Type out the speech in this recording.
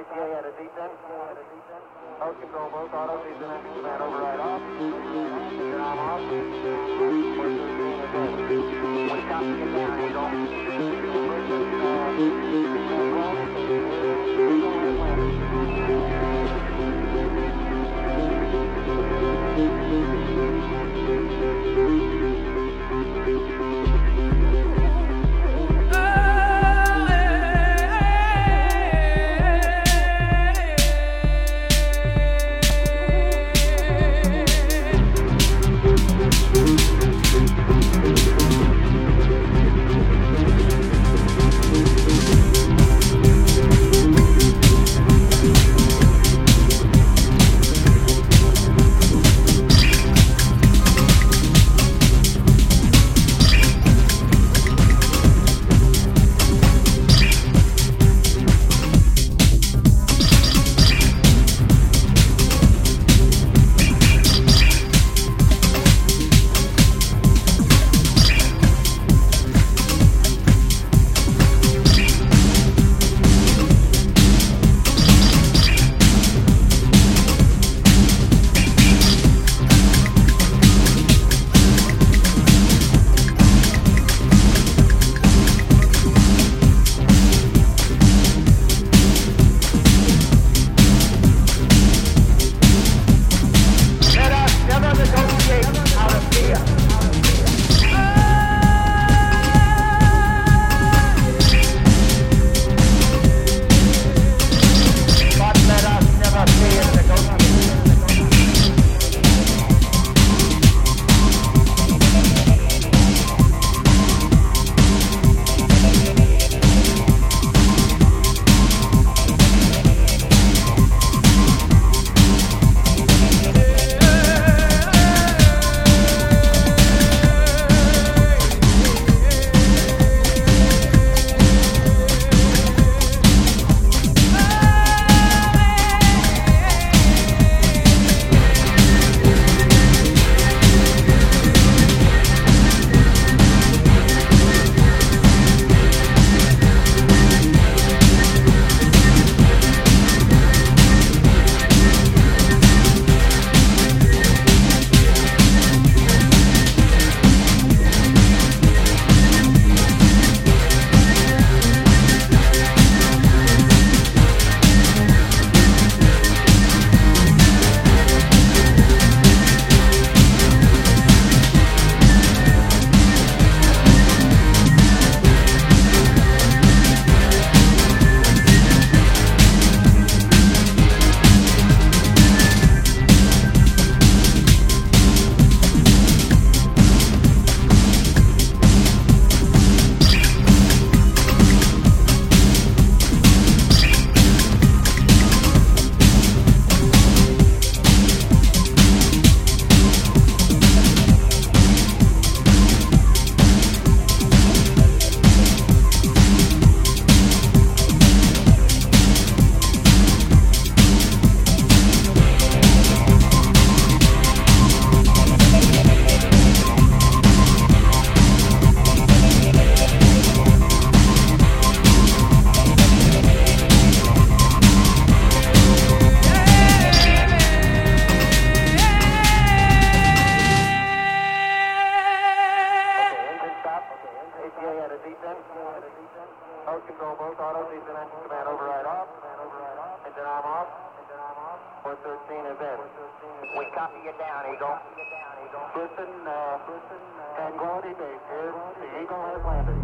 ACA at a detent. House control, both autos, descent engine command override off. Engine arm off. 413 is in. We copy it down, Eagle. Engine command override off. Engine arm off. 113 is in. We copy it down, Eagle. Houston, uh, Tranquility Base here. The Eagle has landed.